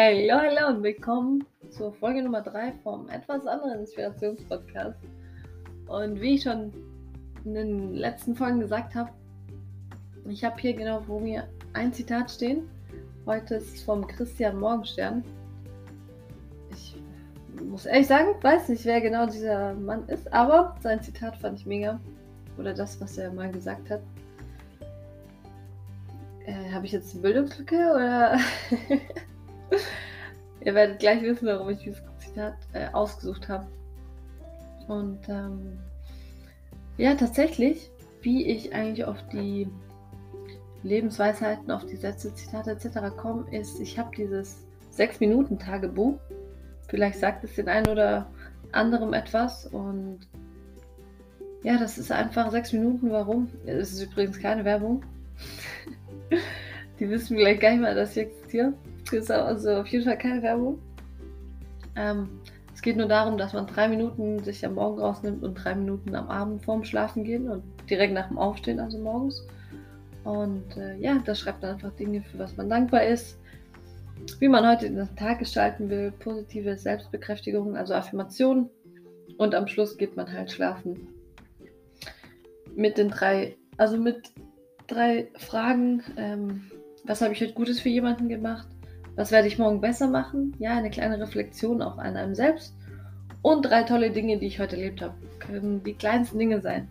Hallo, hallo und willkommen zur Folge Nummer 3 vom etwas anderen Inspirationspodcast. Und wie ich schon in den letzten Folgen gesagt habe, ich habe hier genau vor mir ein Zitat stehen. Heute ist es vom Christian Morgenstern. Ich muss ehrlich sagen, weiß nicht, wer genau dieser Mann ist, aber sein Zitat fand ich mega. Oder das, was er mal gesagt hat. Äh, habe ich jetzt eine Bildungslücke oder? Ihr werdet gleich wissen, warum ich dieses Zitat äh, ausgesucht habe. Und ähm, ja, tatsächlich, wie ich eigentlich auf die Lebensweisheiten, auf die Sätze, Zitate etc. komme, ist, ich habe dieses 6-Minuten-Tagebuch. Vielleicht sagt es den einen oder anderem etwas. Und ja, das ist einfach 6 Minuten. Warum? Es ist übrigens keine Werbung. die wissen vielleicht gar nicht mal, dass ich existiere ist also auf jeden Fall keine Werbung. Ähm, es geht nur darum, dass man drei Minuten sich am Morgen rausnimmt und drei Minuten am Abend vorm Schlafen gehen und direkt nach dem Aufstehen, also morgens. Und äh, ja, da schreibt man einfach Dinge, für was man dankbar ist, wie man heute den Tag gestalten will, positive Selbstbekräftigung, also Affirmationen. Und am Schluss geht man halt schlafen. Mit den drei, also mit drei Fragen. Ähm, was habe ich heute Gutes für jemanden gemacht? Was werde ich morgen besser machen? Ja, eine kleine Reflexion auch an einem selbst. Und drei tolle Dinge, die ich heute erlebt habe. Können die kleinsten Dinge sein.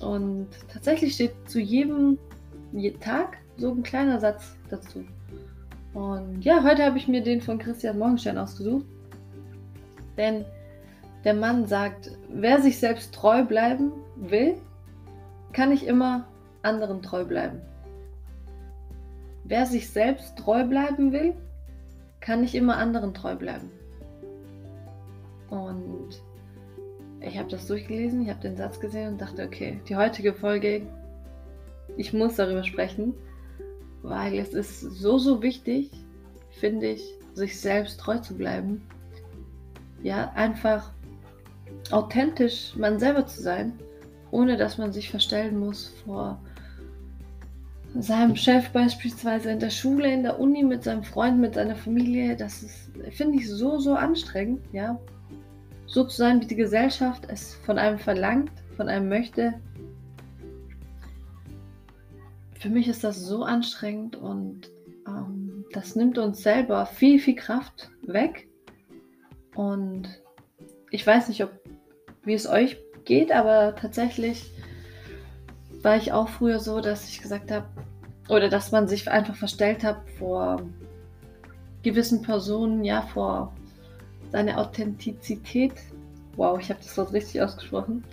Und tatsächlich steht zu jedem, Tag so ein kleiner Satz dazu. Und ja, heute habe ich mir den von Christian Morgenstern ausgesucht. Denn der Mann sagt, wer sich selbst treu bleiben will, kann nicht immer anderen treu bleiben. Wer sich selbst treu bleiben will, kann nicht immer anderen treu bleiben. Und ich habe das durchgelesen, ich habe den Satz gesehen und dachte, okay, die heutige Folge, ich muss darüber sprechen, weil es ist so, so wichtig, finde ich, sich selbst treu zu bleiben. Ja, einfach authentisch man selber zu sein, ohne dass man sich verstellen muss vor seinem Chef beispielsweise in der Schule, in der Uni, mit seinem Freund, mit seiner Familie. Das finde ich, so, so anstrengend, ja. So zu sein, wie die Gesellschaft es von einem verlangt, von einem möchte. Für mich ist das so anstrengend und ähm, das nimmt uns selber viel, viel Kraft weg. Und ich weiß nicht, ob, wie es euch geht, aber tatsächlich war ich auch früher so, dass ich gesagt habe, oder dass man sich einfach verstellt hat vor gewissen Personen, ja, vor seiner Authentizität, wow, ich habe das Wort richtig ausgesprochen,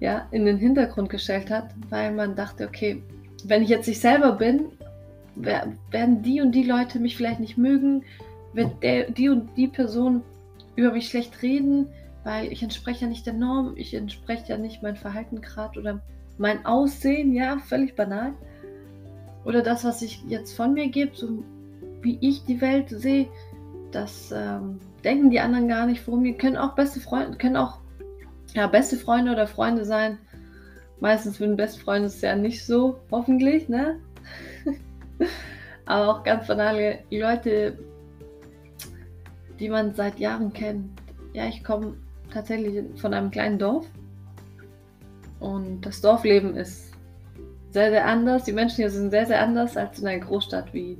ja, in den Hintergrund gestellt hat, weil man dachte, okay, wenn ich jetzt ich selber bin, werden die und die Leute mich vielleicht nicht mögen, wird der, die und die Person über mich schlecht reden, weil ich entspreche ja nicht der Norm, ich entspreche ja nicht mein Verhalten gerade oder mein Aussehen, ja, völlig banal. Oder das, was ich jetzt von mir gebe, so wie ich die Welt sehe, das ähm, denken die anderen gar nicht von mir. Können auch beste Freunde, können auch ja, beste Freunde oder Freunde sein. Meistens für den besten Freund ist es ja nicht so, hoffentlich, ne? Aber auch ganz banale Leute, die man seit Jahren kennt. Ja, ich komme tatsächlich von einem kleinen Dorf und das Dorfleben ist sehr, sehr anders. Die Menschen hier sind sehr, sehr anders als in einer Großstadt wie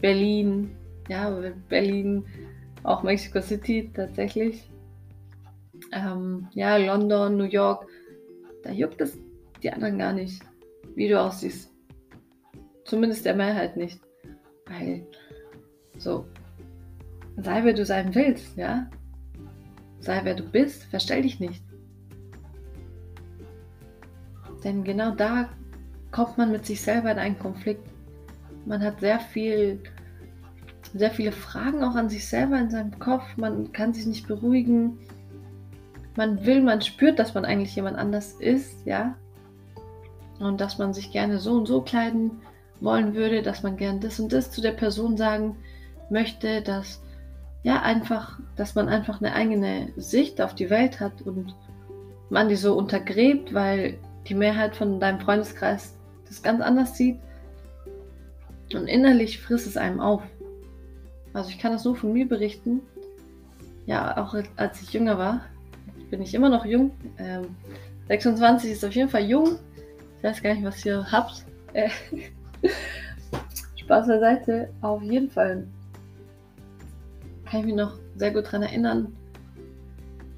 Berlin. Ja, Berlin, auch Mexico City tatsächlich. Ähm, ja, London, New York. Da juckt es die anderen gar nicht, wie du aussiehst. Zumindest der Mehrheit nicht. Weil, so, sei wer du sein willst, ja. Sei wer du bist, verstell dich nicht. Denn genau da kommt man mit sich selber in einen Konflikt. Man hat sehr viel, sehr viele Fragen auch an sich selber in seinem Kopf. Man kann sich nicht beruhigen. Man will, man spürt, dass man eigentlich jemand anders ist, ja. Und dass man sich gerne so und so kleiden wollen würde, dass man gern das und das zu der Person sagen möchte, dass ja einfach, dass man einfach eine eigene Sicht auf die Welt hat und man die so untergräbt, weil die Mehrheit von deinem Freundeskreis das ganz anders sieht. Und innerlich frisst es einem auf. Also ich kann das nur von mir berichten. Ja, auch als ich jünger war, bin ich immer noch jung. Ähm, 26 ist auf jeden Fall jung. Ich weiß gar nicht, was ihr habt. Äh, Spaß beiseite. Auf jeden Fall kann ich mich noch sehr gut daran erinnern,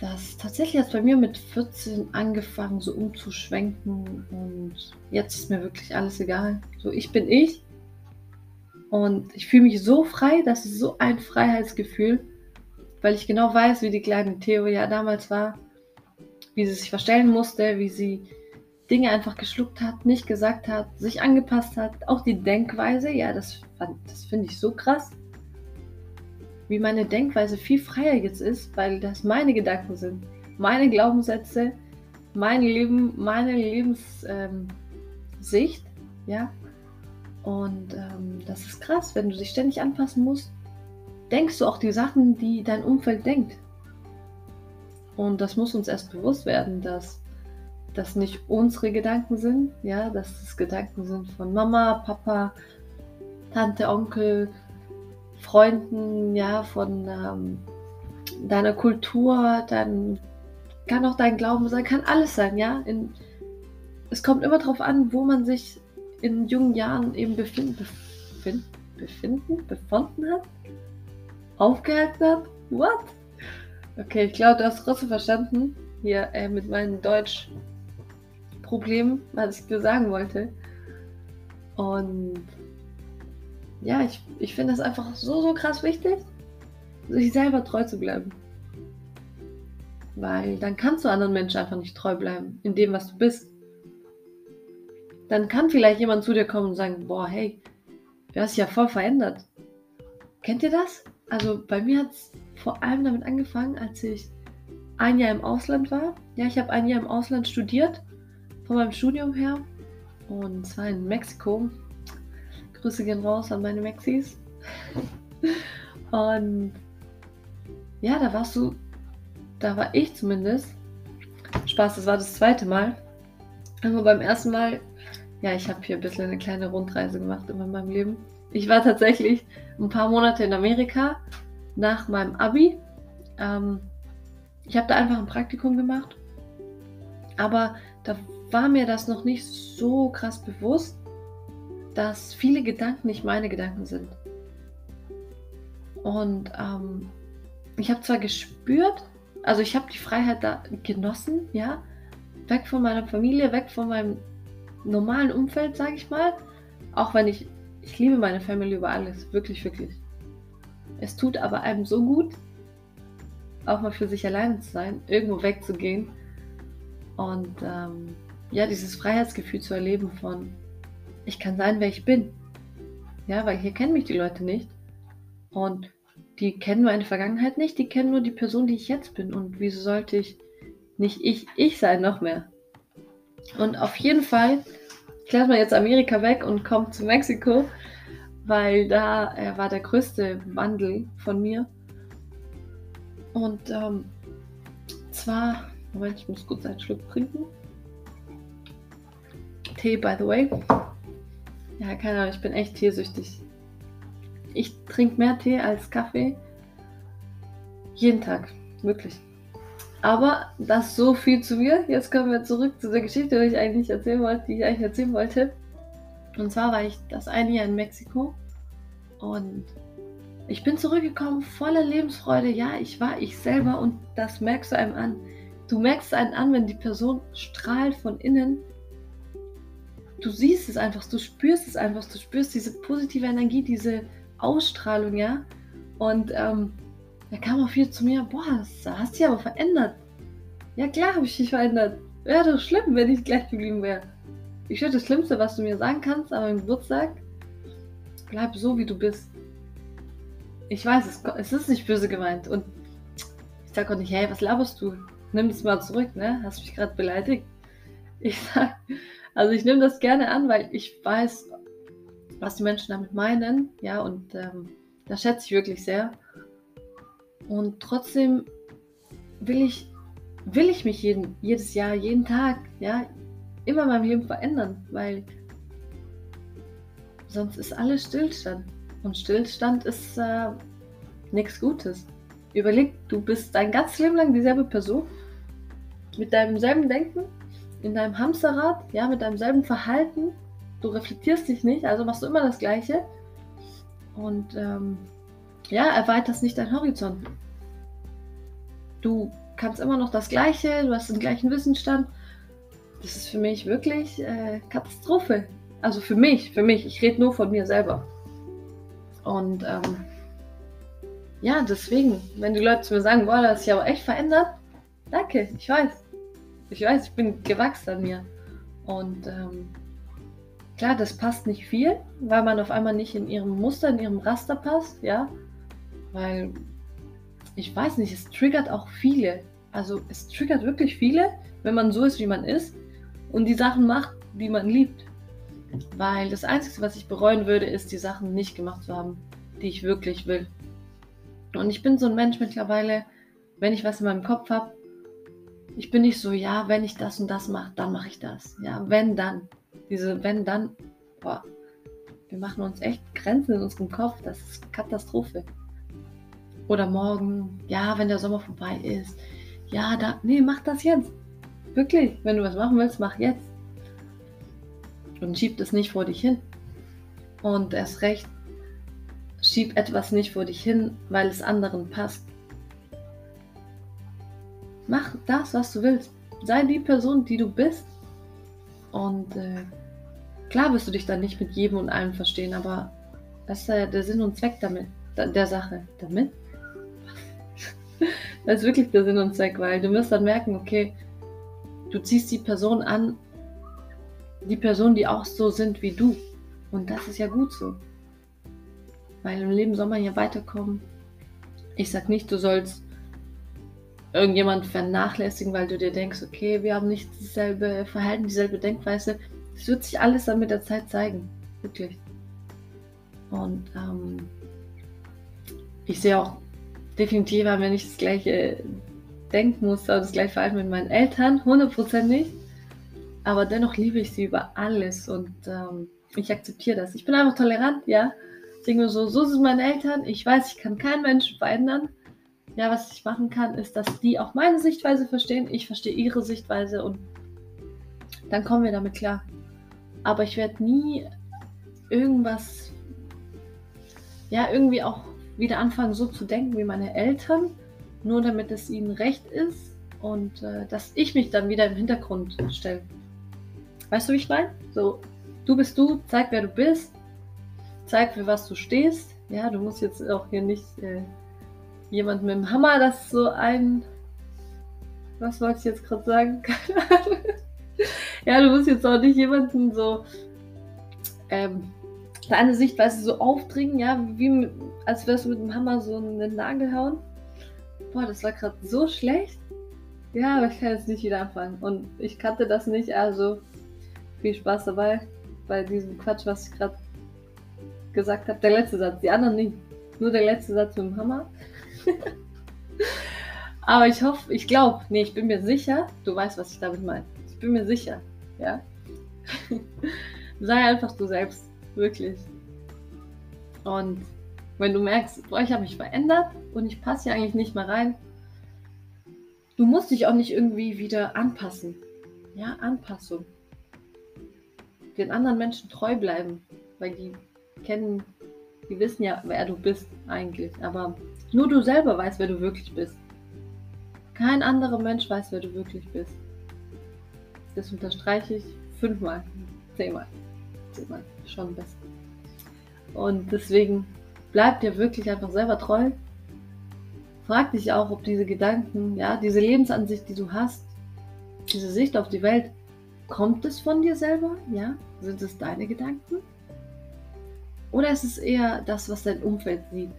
dass tatsächlich jetzt bei mir mit 14 angefangen, so umzuschwenken und jetzt ist mir wirklich alles egal. So, ich bin ich und ich fühle mich so frei, das ist so ein Freiheitsgefühl, weil ich genau weiß, wie die kleine Theo ja damals war, wie sie sich verstellen musste, wie sie Dinge einfach geschluckt hat, nicht gesagt hat, sich angepasst hat, auch die Denkweise, ja, das, das finde ich so krass wie meine Denkweise viel freier jetzt ist, weil das meine Gedanken sind, meine Glaubenssätze, mein Leben, meine Lebenssicht, ähm, ja. Und ähm, das ist krass, wenn du dich ständig anpassen musst, denkst du auch die Sachen, die dein Umfeld denkt. Und das muss uns erst bewusst werden, dass das nicht unsere Gedanken sind, ja, dass es Gedanken sind von Mama, Papa, Tante, Onkel, Freunden, ja, von ähm, deiner Kultur, dann kann auch dein Glauben sein, kann alles sein, ja. In, es kommt immer darauf an, wo man sich in jungen Jahren eben befind, befind, befinden, befunden hat, aufgehalten hat. What? Okay, ich glaube, du hast trotzdem verstanden, hier äh, mit meinen Deutsch-Problemen, was ich dir sagen wollte. Und ja, ich, ich finde es einfach so, so krass wichtig, sich selber treu zu bleiben. Weil dann kannst du anderen Menschen einfach nicht treu bleiben, in dem, was du bist. Dann kann vielleicht jemand zu dir kommen und sagen, boah, hey, du hast dich ja voll verändert. Kennt ihr das? Also bei mir hat es vor allem damit angefangen, als ich ein Jahr im Ausland war. Ja, ich habe ein Jahr im Ausland studiert, von meinem Studium her. Und zwar in Mexiko. Grüße gehen raus an meine Maxis. Und ja, da warst du, da war ich zumindest. Spaß, das war das zweite Mal. Aber beim ersten Mal, ja, ich habe hier ein bisschen eine kleine Rundreise gemacht in meinem Leben. Ich war tatsächlich ein paar Monate in Amerika nach meinem Abi. Ähm, ich habe da einfach ein Praktikum gemacht. Aber da war mir das noch nicht so krass bewusst, dass viele Gedanken nicht meine Gedanken sind. Und ähm, ich habe zwar gespürt, also ich habe die Freiheit da genossen, ja, weg von meiner Familie, weg von meinem normalen Umfeld, sage ich mal. Auch wenn ich, ich liebe meine Familie über alles, wirklich, wirklich. Es tut aber einem so gut, auch mal für sich alleine zu sein, irgendwo wegzugehen und ähm, ja, dieses Freiheitsgefühl zu erleben von, ich kann sein, wer ich bin. Ja, weil hier kennen mich die Leute nicht. Und die kennen meine Vergangenheit nicht, die kennen nur die Person, die ich jetzt bin. Und wieso sollte ich nicht ich, ich sein, noch mehr? Und auf jeden Fall, ich lasse mal jetzt Amerika weg und komme zu Mexiko, weil da äh, war der größte Wandel von mir. Und ähm, zwar, Moment, ich muss kurz einen Schluck trinken. Tee, by the way. Ja, keine Ahnung, ich bin echt teesüchtig. Ich trinke mehr Tee als Kaffee. Jeden Tag, wirklich. Aber das so viel zu mir. Jetzt kommen wir zurück zu der Geschichte, die ich eigentlich erzählen wollte, die ich eigentlich erzählen wollte. Und zwar war ich das eine Jahr in Mexiko und ich bin zurückgekommen voller Lebensfreude. Ja, ich war ich selber und das merkst du einem an. Du merkst einen an, wenn die Person strahlt von innen du siehst es einfach, du spürst es einfach, du spürst diese positive Energie, diese Ausstrahlung, ja. Und ähm, da kam auch viel zu mir, boah, hast dich aber verändert. Ja klar habe ich dich verändert. Wäre doch schlimm, wenn ich gleich geblieben wäre. Ich schwöre, das Schlimmste, was du mir sagen kannst an meinem Geburtstag, bleib so, wie du bist. Ich weiß, es, es ist nicht böse gemeint. Und ich sage auch nicht, hey, was laberst du? Nimm das mal zurück, ne? Hast mich gerade beleidigt. Ich sag, also ich nehme das gerne an, weil ich weiß, was die Menschen damit meinen, ja, und ähm, das schätze ich wirklich sehr. Und trotzdem will ich, will ich mich jeden, jedes Jahr, jeden Tag, ja, immer mein Leben verändern, weil sonst ist alles Stillstand. Und Stillstand ist, äh, nichts Gutes. Überleg, du bist dein ganzes Leben lang dieselbe Person, mit deinem selben Denken, in deinem Hamsterrad, ja, mit deinem selben Verhalten. Du reflektierst dich nicht, also machst du immer das Gleiche. Und ähm, ja, erweiterst nicht deinen Horizont. Du kannst immer noch das Gleiche, du hast den gleichen Wissensstand. Das ist für mich wirklich äh, Katastrophe. Also für mich, für mich. Ich rede nur von mir selber. Und ähm, ja, deswegen, wenn die Leute zu mir sagen, boah, das hat sich aber echt verändert, danke, ich weiß. Ich weiß, ich bin gewachsen an mir. Und ähm, klar, das passt nicht viel, weil man auf einmal nicht in ihrem Muster, in ihrem Raster passt, ja. Weil, ich weiß nicht, es triggert auch viele. Also es triggert wirklich viele, wenn man so ist, wie man ist und die Sachen macht, die man liebt. Weil das Einzige, was ich bereuen würde, ist, die Sachen nicht gemacht zu haben, die ich wirklich will. Und ich bin so ein Mensch mittlerweile, wenn ich was in meinem Kopf habe, ich bin nicht so, ja, wenn ich das und das mache, dann mache ich das. Ja, wenn dann. Diese wenn dann, boah, wir machen uns echt Grenzen in unserem Kopf, das ist Katastrophe. Oder morgen, ja, wenn der Sommer vorbei ist, ja, da, nee, mach das jetzt. Wirklich, wenn du was machen willst, mach jetzt. Und schieb das nicht vor dich hin. Und erst recht, schieb etwas nicht vor dich hin, weil es anderen passt. Mach das, was du willst. Sei die Person, die du bist. Und äh, klar wirst du dich dann nicht mit jedem und allem verstehen, aber das ist ja der Sinn und Zweck damit, der Sache. Damit? das ist wirklich der Sinn und Zweck, weil du wirst dann merken, okay, du ziehst die Person an, die Person, die auch so sind wie du. Und das ist ja gut so. Weil im Leben soll man ja weiterkommen. Ich sag nicht, du sollst irgendjemand vernachlässigen, weil du dir denkst, okay, wir haben nicht dasselbe Verhalten, dieselbe Denkweise. Es wird sich alles dann mit der Zeit zeigen. Wirklich. Und ähm, ich sehe auch definitiv, haben wir nicht das gleiche Denkmuster oder das gleiche Verhalten mit meinen Eltern, hundertprozentig. Aber dennoch liebe ich sie über alles und ähm, ich akzeptiere das. Ich bin einfach tolerant, ja. Ich denke mir so, so sind meine Eltern. Ich weiß, ich kann keinen Menschen verändern. Ja, was ich machen kann, ist, dass die auch meine Sichtweise verstehen. Ich verstehe ihre Sichtweise und dann kommen wir damit klar. Aber ich werde nie irgendwas, ja, irgendwie auch wieder anfangen, so zu denken wie meine Eltern, nur damit es ihnen recht ist und äh, dass ich mich dann wieder im Hintergrund stelle. Weißt du, wie ich meine? So, du bist du, zeig, wer du bist, zeig, für was du stehst. Ja, du musst jetzt auch hier nicht äh, jemand mit dem Hammer, das so ein. Was wollte ich jetzt gerade sagen? ja, du musst jetzt auch nicht jemanden so ähm, deine Sichtweise so aufdringen, ja, wie als wärst du mit dem Hammer so einen Nagel hauen. Boah, das war gerade so schlecht. Ja, aber ich kann jetzt nicht wieder anfangen. Und ich kannte das nicht, also viel Spaß dabei bei diesem Quatsch, was ich gerade gesagt habe. Der letzte Satz, die anderen nicht. Nur der letzte Satz mit dem Hammer. aber ich hoffe, ich glaube, nee, ich bin mir sicher, du weißt, was ich damit meine. Ich bin mir sicher, ja. Sei einfach du selbst, wirklich. Und wenn du merkst, boah, ich habe mich verändert und ich passe hier eigentlich nicht mehr rein, du musst dich auch nicht irgendwie wieder anpassen. Ja, Anpassung. Den anderen Menschen treu bleiben, weil die kennen, die wissen ja, wer du bist eigentlich. Aber nur du selber weißt, wer du wirklich bist. Kein anderer Mensch weiß, wer du wirklich bist. Das unterstreiche ich fünfmal, zehnmal, zehnmal, schon besser. Und deswegen bleib dir wirklich einfach selber treu. Frag dich auch, ob diese Gedanken, ja, diese Lebensansicht, die du hast, diese Sicht auf die Welt, kommt es von dir selber? Ja? Sind es deine Gedanken? Oder ist es eher das, was dein Umfeld sieht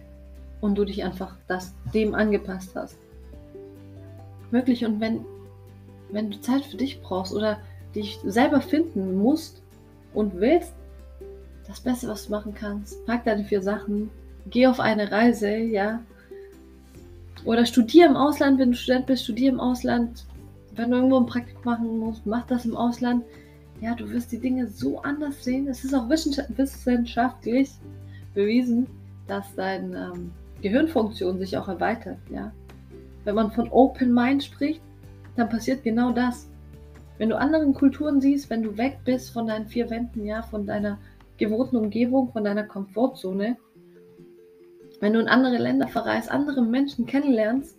und du dich einfach das, dem angepasst hast? Wirklich, und wenn, wenn du Zeit für dich brauchst oder dich selber finden musst und willst, das Beste, was du machen kannst, pack deine vier Sachen, geh auf eine Reise, ja. Oder studier im Ausland, wenn du Student bist, studier im Ausland. Wenn du irgendwo ein Praktikum machen musst, mach das im Ausland. Ja, du wirst die Dinge so anders sehen. Es ist auch wissenschaftlich bewiesen, dass dein, ähm, Gehirnfunktion sich auch erweitert, ja. Wenn man von Open Mind spricht, dann passiert genau das. Wenn du anderen Kulturen siehst, wenn du weg bist von deinen vier Wänden, ja, von deiner gewohnten Umgebung, von deiner Komfortzone, wenn du in andere Länder verreist, andere Menschen kennenlernst,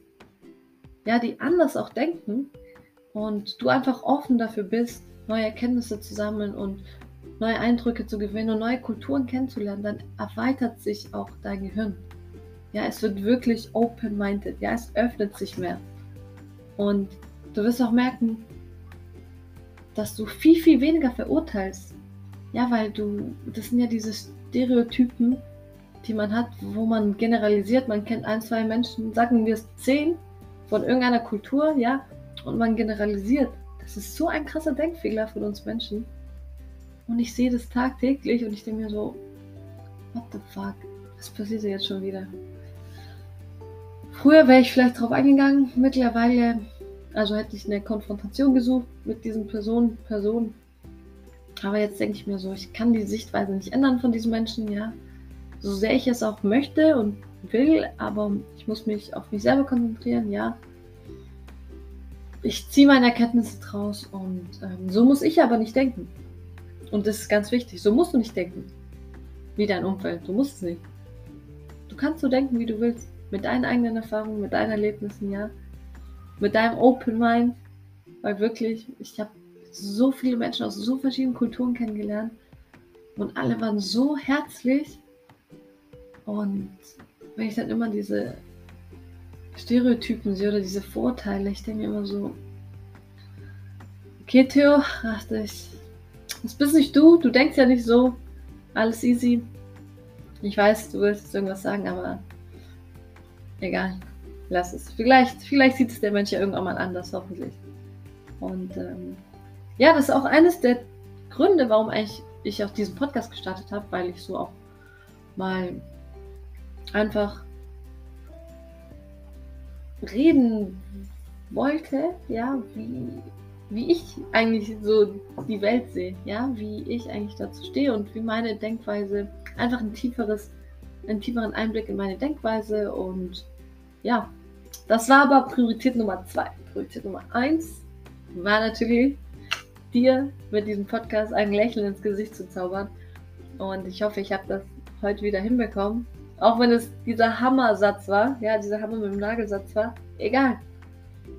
ja, die anders auch denken und du einfach offen dafür bist, neue Erkenntnisse zu sammeln und neue Eindrücke zu gewinnen und neue Kulturen kennenzulernen, dann erweitert sich auch dein Gehirn. Ja, es wird wirklich open-minded. Ja, es öffnet sich mehr. Und du wirst auch merken, dass du viel, viel weniger verurteilst. Ja, weil du, das sind ja diese Stereotypen, die man hat, wo man generalisiert. Man kennt ein, zwei Menschen, sagen wir es zehn, von irgendeiner Kultur, ja, und man generalisiert. Das ist so ein krasser Denkfehler von uns Menschen. Und ich sehe das tagtäglich und ich denke mir so, what the fuck, was passiert jetzt schon wieder? Früher wäre ich vielleicht drauf eingegangen, mittlerweile, also hätte ich eine Konfrontation gesucht mit diesen Personen, Personen. Aber jetzt denke ich mir so, ich kann die Sichtweise nicht ändern von diesen Menschen, ja. So sehr ich es auch möchte und will, aber ich muss mich auf mich selber konzentrieren, ja. Ich ziehe meine Erkenntnisse draus und ähm, so muss ich aber nicht denken. Und das ist ganz wichtig. So musst du nicht denken. Wie dein Umfeld. Du musst es nicht. Du kannst so denken, wie du willst. Mit deinen eigenen Erfahrungen, mit deinen Erlebnissen, ja. Mit deinem Open Mind. Weil wirklich, ich habe so viele Menschen aus so verschiedenen Kulturen kennengelernt. Und alle waren so herzlich. Und wenn ich dann immer diese Stereotypen sehe oder diese Vorteile, ich denke mir immer so, okay, Theo, ach, ich, das bist nicht du, du denkst ja nicht so, alles easy. Ich weiß, du willst jetzt irgendwas sagen, aber egal, lass es. Vielleicht, vielleicht sieht es der Mensch ja irgendwann mal anders, hoffentlich. Und ähm, ja, das ist auch eines der Gründe, warum eigentlich ich auch diesen Podcast gestartet habe, weil ich so auch mal einfach reden wollte, ja, wie, wie ich eigentlich so die Welt sehe, ja, wie ich eigentlich dazu stehe und wie meine Denkweise, einfach ein tieferes, einen tieferen Einblick in meine Denkweise und ja, das war aber Priorität Nummer zwei. Priorität Nummer eins war natürlich, dir mit diesem Podcast ein Lächeln ins Gesicht zu zaubern. Und ich hoffe, ich habe das heute wieder hinbekommen. Auch wenn es dieser Hammersatz war, ja, dieser Hammer mit dem Nagelsatz war, egal.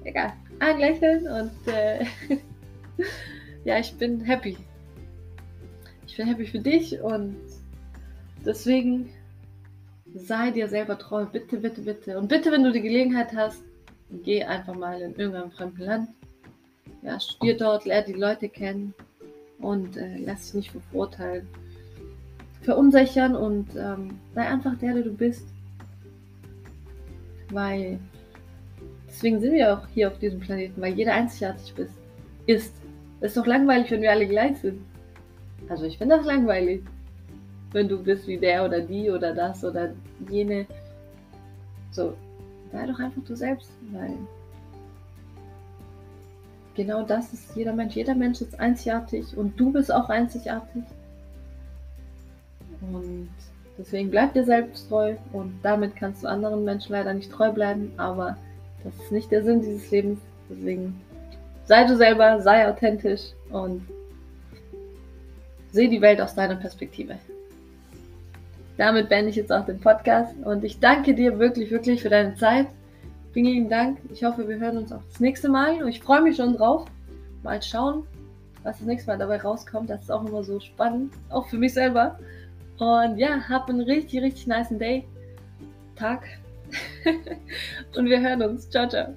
Egal. Ein Lächeln und äh, ja, ich bin happy. Ich bin happy für dich und deswegen sei dir selber treu. Bitte, bitte, bitte. Und bitte, wenn du die Gelegenheit hast, geh einfach mal in irgendeinem fremden Land. Ja, studier dort, lerne die Leute kennen und äh, lass dich nicht verurteilen verunsichern und ähm, sei einfach der, der du bist. Weil deswegen sind wir auch hier auf diesem Planeten, weil jeder einzigartig bist, ist. Es ist doch langweilig, wenn wir alle gleich sind. Also ich finde das langweilig, wenn du bist wie der oder die oder das oder jene. So, sei doch einfach du selbst, weil genau das ist jeder Mensch. Jeder Mensch ist einzigartig und du bist auch einzigartig. Und deswegen bleib dir selbst treu und damit kannst du anderen Menschen leider nicht treu bleiben, aber das ist nicht der Sinn dieses Lebens. Deswegen sei du selber, sei authentisch und sehe die Welt aus deiner Perspektive. Damit beende ich jetzt auch den Podcast und ich danke dir wirklich, wirklich für deine Zeit. Vielen lieben Dank. Ich hoffe, wir hören uns auch das nächste Mal und ich freue mich schon drauf. Mal schauen, was das nächste Mal dabei rauskommt. Das ist auch immer so spannend, auch für mich selber. Und ja, hab einen richtig, richtig nice Day, Tag. Und wir hören uns. Ciao, ciao.